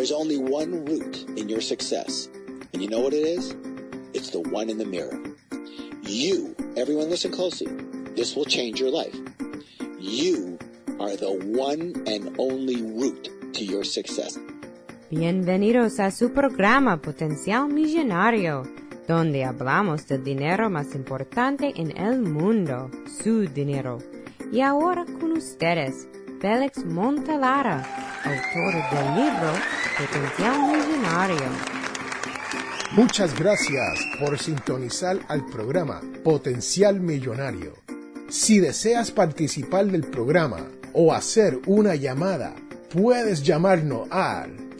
There's only one root in your success. And you know what it is? It's the one in the mirror. You, everyone listen closely. This will change your life. You are the one and only root to your success. Bienvenidos a su programa Potencial Millonario, donde hablamos del dinero más importante en el mundo, su dinero. Y ahora con ustedes, Félix Montalara, autor del libro Potencial Millonario. Muchas gracias por sintonizar al programa Potencial Millonario. Si deseas participar del programa o hacer una llamada, puedes llamarnos al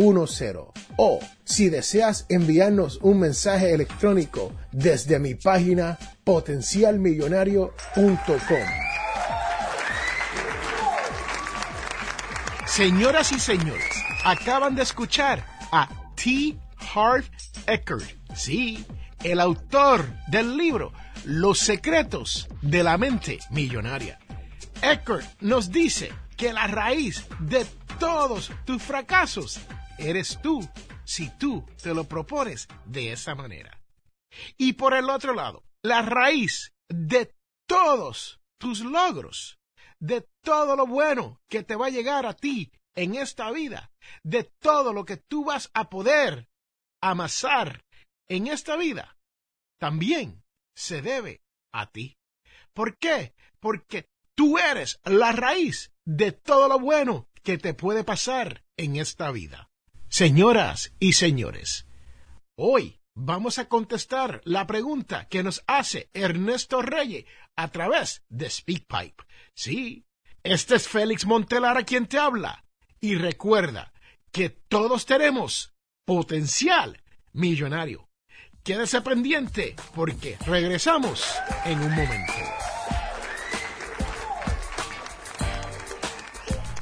334-357-6410 o si deseas enviarnos un mensaje electrónico desde mi página potencialmillonario.com. Señoras y señores, acaban de escuchar a T. Harv Eckert, sí, el autor del libro Los secretos de la mente millonaria. Eckert nos dice que la raíz de todos tus fracasos eres tú, si tú te lo propones de esa manera. Y por el otro lado, la raíz de todos tus logros de todo lo bueno que te va a llegar a ti en esta vida, de todo lo que tú vas a poder amasar en esta vida, también se debe a ti. ¿Por qué? Porque tú eres la raíz de todo lo bueno que te puede pasar en esta vida. Señoras y señores, hoy vamos a contestar la pregunta que nos hace Ernesto Reyes a través de SpeakPipe. Sí, este es Félix Montelar quien te habla. Y recuerda que todos tenemos potencial millonario. Quédese pendiente porque regresamos en un momento.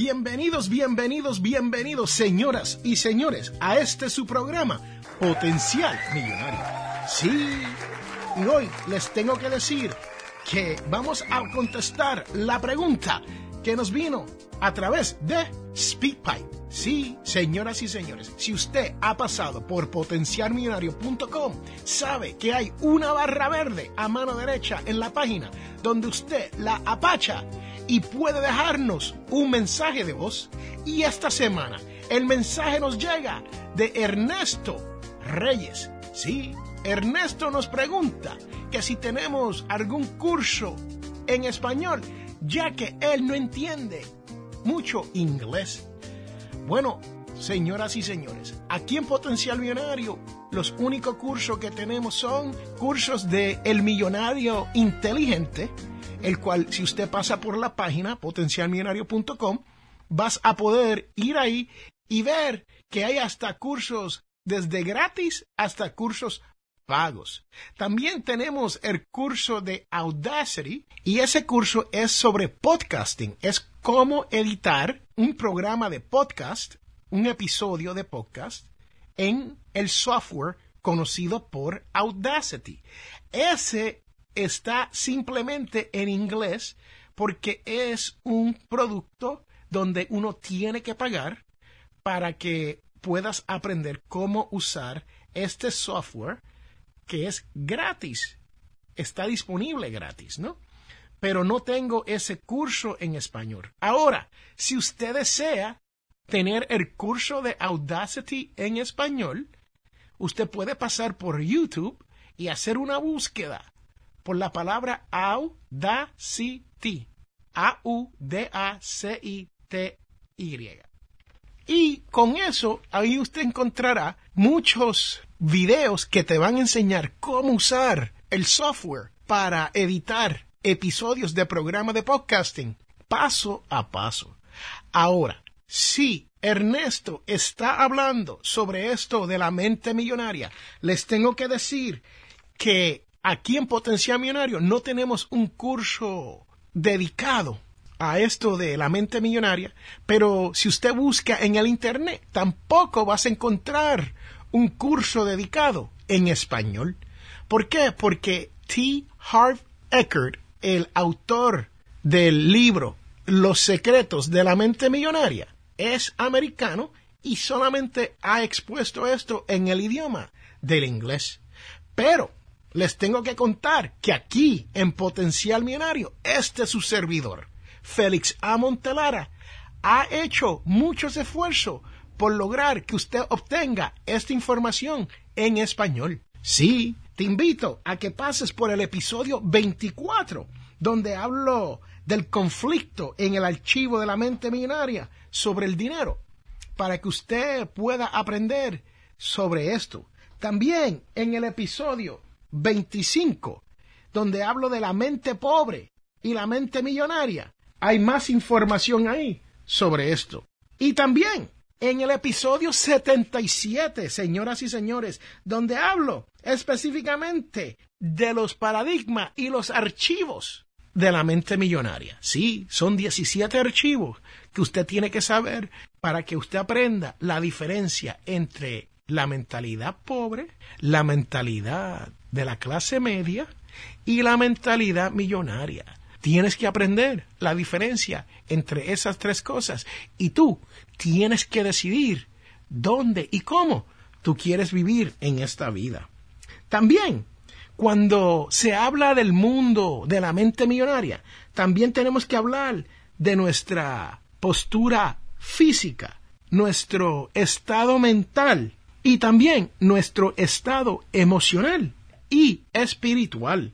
Bienvenidos, bienvenidos, bienvenidos, señoras y señores, a este su programa, Potencial Millonario. Sí, y hoy les tengo que decir que vamos a contestar la pregunta que nos vino a través de SpeakPipe. Sí, señoras y señores, si usted ha pasado por potencialmillonario.com, sabe que hay una barra verde a mano derecha en la página donde usted la apacha y puede dejarnos un mensaje de voz. Y esta semana el mensaje nos llega de Ernesto Reyes. Sí, Ernesto nos pregunta que si tenemos algún curso en español, ya que él no entiende mucho inglés. Bueno, señoras y señores, aquí en Potencial Millonario, los únicos cursos que tenemos son cursos de El Millonario Inteligente, el cual si usted pasa por la página potencialmillonario.com, vas a poder ir ahí y ver que hay hasta cursos desde gratis hasta cursos pagos. También tenemos el curso de Audacity y ese curso es sobre podcasting, es cómo editar un programa de podcast, un episodio de podcast, en el software conocido por Audacity. Ese está simplemente en inglés porque es un producto donde uno tiene que pagar para que puedas aprender cómo usar este software que es gratis. Está disponible gratis, ¿no? pero no tengo ese curso en español. Ahora, si usted desea tener el curso de Audacity en español, usted puede pasar por YouTube y hacer una búsqueda por la palabra Audacity. A-U-D-A-C-I-T-Y. Y con eso, ahí usted encontrará muchos videos que te van a enseñar cómo usar el software para editar episodios de programa de podcasting, paso a paso. Ahora, si Ernesto está hablando sobre esto de la mente millonaria, les tengo que decir que aquí en Potencial Millonario no tenemos un curso dedicado a esto de la mente millonaria, pero si usted busca en el Internet, tampoco vas a encontrar un curso dedicado en español. ¿Por qué? Porque T. Harv Eckert, el autor del libro Los secretos de la mente millonaria, es americano y solamente ha expuesto esto en el idioma del inglés. Pero les tengo que contar que aquí, en Potencial Millonario, este es su servidor, Félix A. Montelara, ha hecho muchos esfuerzos por lograr que usted obtenga esta información en español. Sí, te invito a que pases por el episodio 24, donde hablo del conflicto en el archivo de la mente millonaria sobre el dinero, para que usted pueda aprender sobre esto. También en el episodio 25, donde hablo de la mente pobre y la mente millonaria, hay más información ahí sobre esto. Y también en el episodio 77, señoras y señores, donde hablo específicamente de los paradigmas y los archivos de la mente millonaria. Sí, son 17 archivos que usted tiene que saber para que usted aprenda la diferencia entre la mentalidad pobre, la mentalidad de la clase media y la mentalidad millonaria. Tienes que aprender la diferencia entre esas tres cosas y tú tienes que decidir dónde y cómo tú quieres vivir en esta vida. También, cuando se habla del mundo de la mente millonaria, también tenemos que hablar de nuestra postura física, nuestro estado mental y también nuestro estado emocional y espiritual.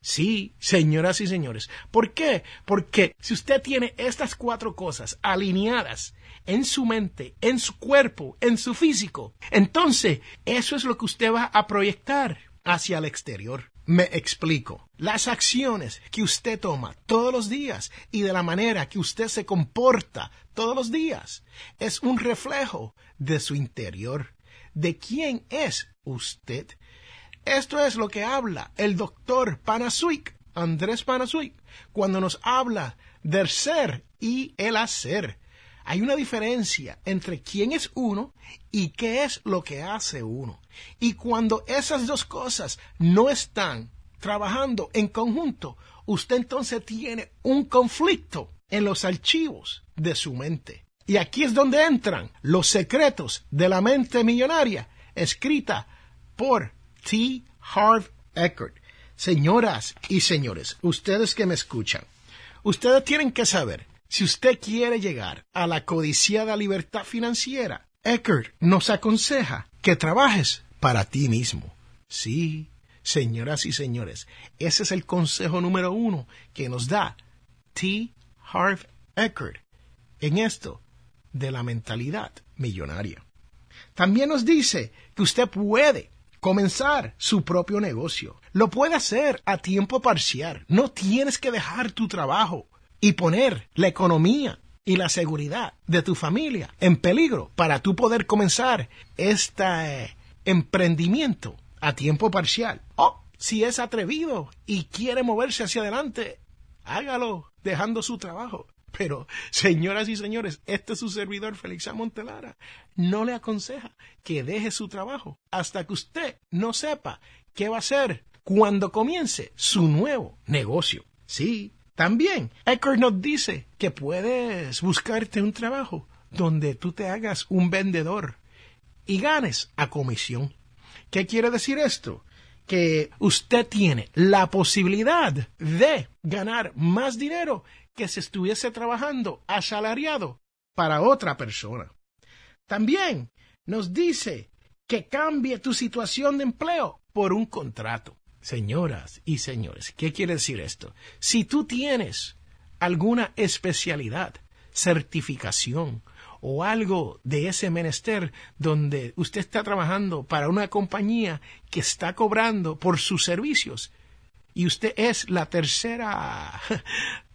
Sí, señoras y señores. ¿Por qué? Porque si usted tiene estas cuatro cosas alineadas en su mente, en su cuerpo, en su físico, entonces eso es lo que usted va a proyectar hacia el exterior. Me explico. Las acciones que usted toma todos los días y de la manera que usted se comporta todos los días es un reflejo de su interior, de quién es usted. Esto es lo que habla el doctor Panasuik, Andrés Panasuik, cuando nos habla del ser y el hacer. Hay una diferencia entre quién es uno y qué es lo que hace uno. Y cuando esas dos cosas no están trabajando en conjunto, usted entonces tiene un conflicto en los archivos de su mente. Y aquí es donde entran los secretos de la mente millonaria, escrita por T. Harv Eckert. Señoras y señores, ustedes que me escuchan, ustedes tienen que saber, si usted quiere llegar a la codiciada libertad financiera, Eckert nos aconseja que trabajes para ti mismo. Sí, señoras y señores, ese es el consejo número uno que nos da T. Harv Eckert en esto de la mentalidad millonaria. También nos dice que usted puede comenzar su propio negocio. Lo puede hacer a tiempo parcial. No tienes que dejar tu trabajo y poner la economía y la seguridad de tu familia en peligro para tú poder comenzar este emprendimiento a tiempo parcial. O si es atrevido y quiere moverse hacia adelante, hágalo dejando su trabajo. Pero, señoras y señores, este es su servidor Félix Montelara. No le aconseja que deje su trabajo hasta que usted no sepa qué va a hacer cuando comience su nuevo negocio. Sí, también Eckert nos dice que puedes buscarte un trabajo donde tú te hagas un vendedor y ganes a comisión. ¿Qué quiere decir esto? Que usted tiene la posibilidad de ganar más dinero que si estuviese trabajando asalariado para otra persona. También nos dice que cambie tu situación de empleo por un contrato. Señoras y señores, ¿qué quiere decir esto? Si tú tienes alguna especialidad, certificación o algo de ese menester donde usted está trabajando para una compañía que está cobrando por sus servicios y usted es la tercera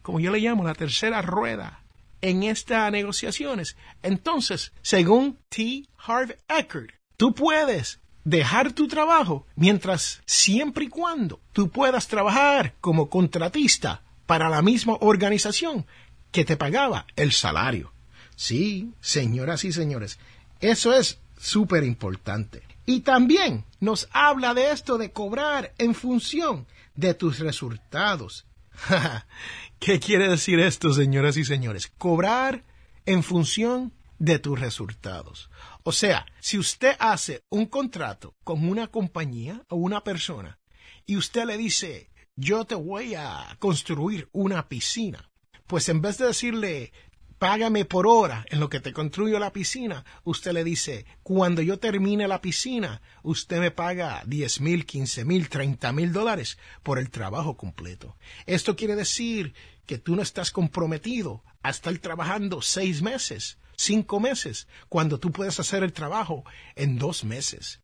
como yo le llamo, la tercera rueda en estas negociaciones. Entonces, según T. Harv Eckert, tú puedes dejar tu trabajo mientras siempre y cuando tú puedas trabajar como contratista para la misma organización que te pagaba el salario. Sí, señoras y señores, eso es súper importante. Y también nos habla de esto de cobrar en función de tus resultados. ¿Qué quiere decir esto, señoras y señores? Cobrar en función de tus resultados. O sea, si usted hace un contrato con una compañía o una persona y usted le dice, yo te voy a construir una piscina, pues en vez de decirle, págame por hora en lo que te construyo la piscina, usted le dice, cuando yo termine la piscina, usted me paga 10 mil, 15 mil, 30 mil dólares por el trabajo completo. Esto quiere decir que tú no estás comprometido a estar trabajando seis meses, cinco meses, cuando tú puedes hacer el trabajo en dos meses.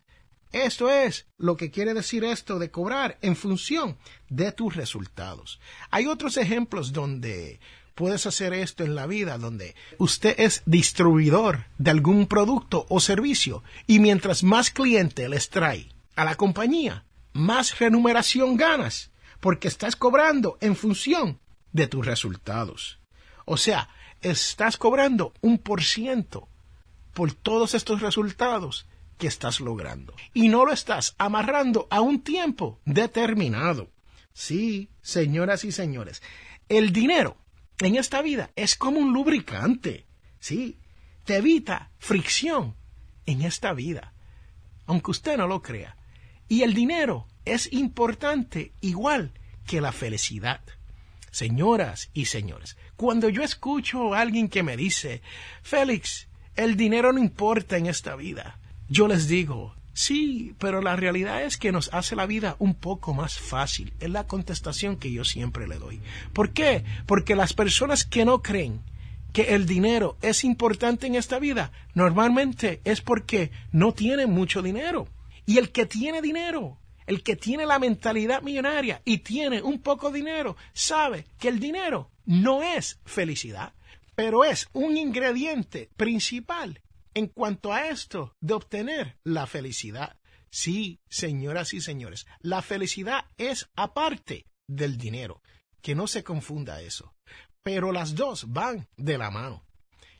Esto es lo que quiere decir esto de cobrar en función de tus resultados. Hay otros ejemplos donde puedes hacer esto en la vida donde usted es distribuidor de algún producto o servicio y mientras más cliente les trae a la compañía, más remuneración ganas porque estás cobrando en función de tus resultados. O sea, estás cobrando un por ciento por todos estos resultados que estás logrando. Y no lo estás amarrando a un tiempo determinado. Sí, señoras y señores, el dinero en esta vida es como un lubricante, ¿sí? Te evita fricción en esta vida, aunque usted no lo crea. Y el dinero es importante igual que la felicidad. Señoras y señores, cuando yo escucho a alguien que me dice, Félix, el dinero no importa en esta vida, yo les digo, Sí, pero la realidad es que nos hace la vida un poco más fácil. Es la contestación que yo siempre le doy. ¿Por qué? Porque las personas que no creen que el dinero es importante en esta vida, normalmente es porque no tienen mucho dinero. Y el que tiene dinero, el que tiene la mentalidad millonaria y tiene un poco de dinero, sabe que el dinero no es felicidad, pero es un ingrediente principal en cuanto a esto de obtener la felicidad. Sí, señoras y señores, la felicidad es aparte del dinero. Que no se confunda eso. Pero las dos van de la mano.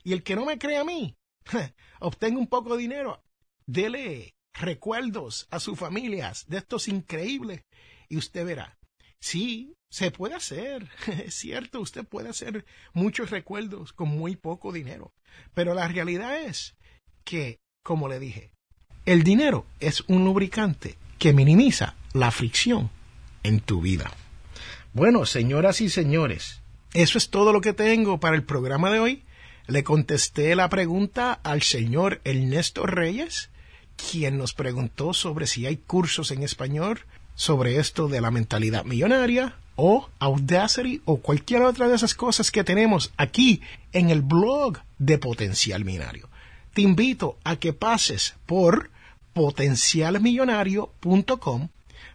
Y el que no me cree a mí, obtenga un poco de dinero, dele recuerdos a sus familias de estos increíbles y usted verá. Sí, se puede hacer, es cierto, usted puede hacer muchos recuerdos con muy poco dinero, pero la realidad es que, como le dije, el dinero es un lubricante que minimiza la fricción en tu vida. Bueno, señoras y señores, eso es todo lo que tengo para el programa de hoy. Le contesté la pregunta al señor Ernesto Reyes, quien nos preguntó sobre si hay cursos en español sobre esto de la mentalidad millonaria o Audacity o cualquier otra de esas cosas que tenemos aquí en el blog de Potencial Millonario te invito a que pases por potencialmillonario.com.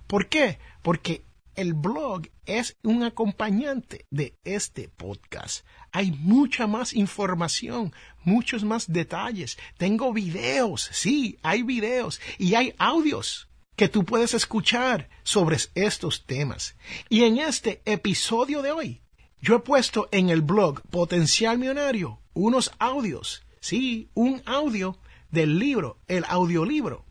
¿Por qué? Porque el blog es un acompañante de este podcast. Hay mucha más información, muchos más detalles. Tengo videos, sí, hay videos y hay audios que tú puedes escuchar sobre estos temas. Y en este episodio de hoy, yo he puesto en el blog Potencial Millonario unos audios sí, un audio del libro, el audiolibro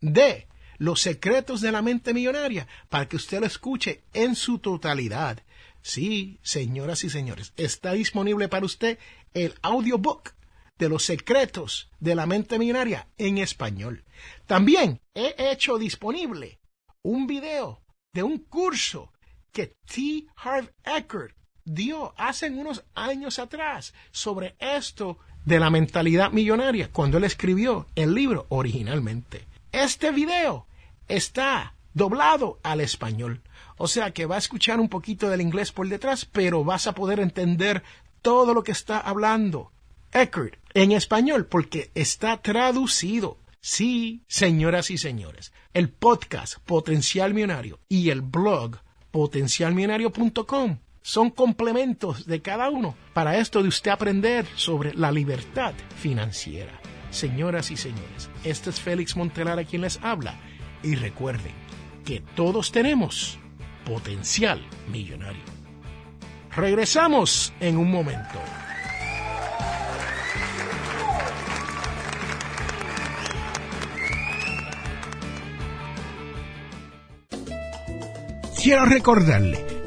de Los secretos de la mente millonaria, para que usted lo escuche en su totalidad. Sí, señoras y señores, está disponible para usted el audiobook de los secretos de la mente millonaria en español. También he hecho disponible un video de un curso que T. Harv Eckert dio hace unos años atrás sobre esto de la mentalidad millonaria cuando él escribió el libro originalmente. Este video está doblado al español. O sea que va a escuchar un poquito del inglés por detrás, pero vas a poder entender todo lo que está hablando Eckert en español porque está traducido. Sí, señoras y señores, el podcast Potencial Millonario y el blog potencialmillonario.com son complementos de cada uno para esto de usted aprender sobre la libertad financiera. Señoras y señores, este es Félix Montelar a quien les habla y recuerden que todos tenemos potencial millonario. Regresamos en un momento. Quiero recordarle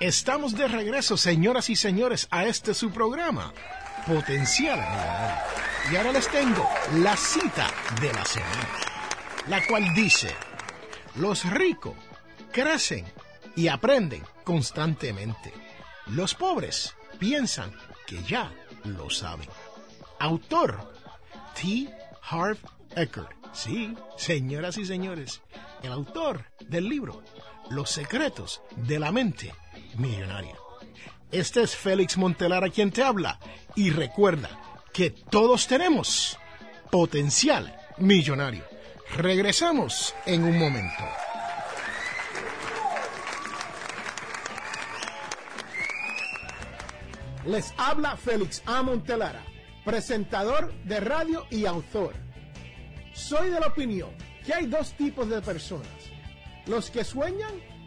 Estamos de regreso, señoras y señores, a este su programa, Potencial Y ahora les tengo la cita de la semana, la cual dice, los ricos crecen y aprenden constantemente. Los pobres piensan que ya lo saben. Autor T. Harv Eckert. Sí, señoras y señores, el autor del libro Los secretos de la mente millonaria. Este es Félix Montelar a quien te habla y recuerda que todos tenemos potencial millonario. Regresamos en un momento. Les habla Félix A. Montelara, presentador de radio y autor. Soy de la opinión que hay dos tipos de personas, los que sueñan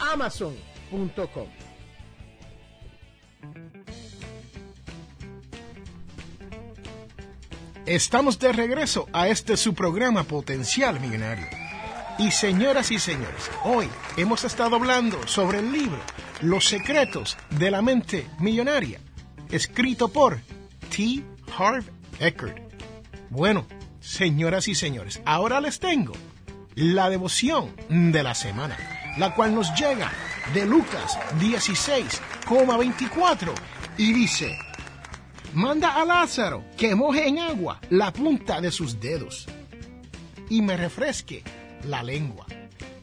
amazon.com. Estamos de regreso a este su programa Potencial Millonario. Y señoras y señores, hoy hemos estado hablando sobre el libro Los secretos de la mente millonaria, escrito por T. Harv Eckert. Bueno, señoras y señores, ahora les tengo la devoción de la semana la cual nos llega de Lucas 16,24 y dice, manda a Lázaro que moje en agua la punta de sus dedos y me refresque la lengua.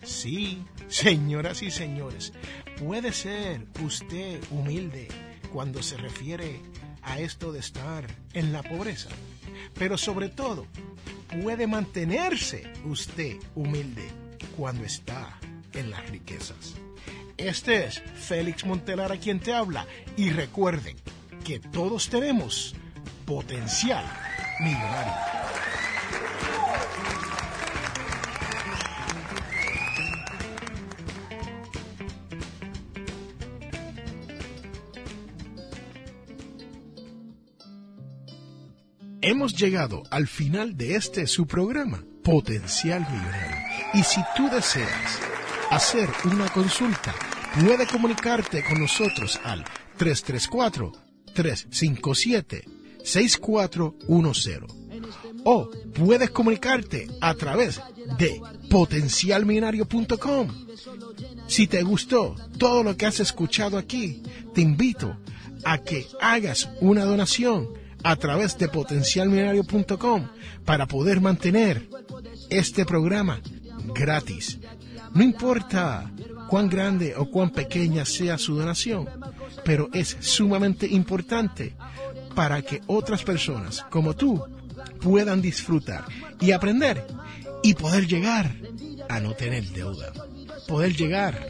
Sí, señoras y señores, puede ser usted humilde cuando se refiere a esto de estar en la pobreza, pero sobre todo puede mantenerse usted humilde cuando está en las riquezas. Este es Félix Montelar a quien te habla y recuerden que todos tenemos potencial millonario. Hemos llegado al final de este su programa, Potencial Millonario. Y si tú deseas hacer una consulta, puede comunicarte con nosotros al 334-357-6410 o puedes comunicarte a través de potencialminario.com. Si te gustó todo lo que has escuchado aquí, te invito a que hagas una donación a través de potencialminario.com para poder mantener este programa gratis. No importa cuán grande o cuán pequeña sea su donación, pero es sumamente importante para que otras personas como tú puedan disfrutar y aprender y poder llegar a no tener deuda, poder llegar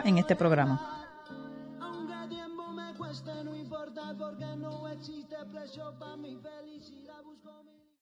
en este programa. no mi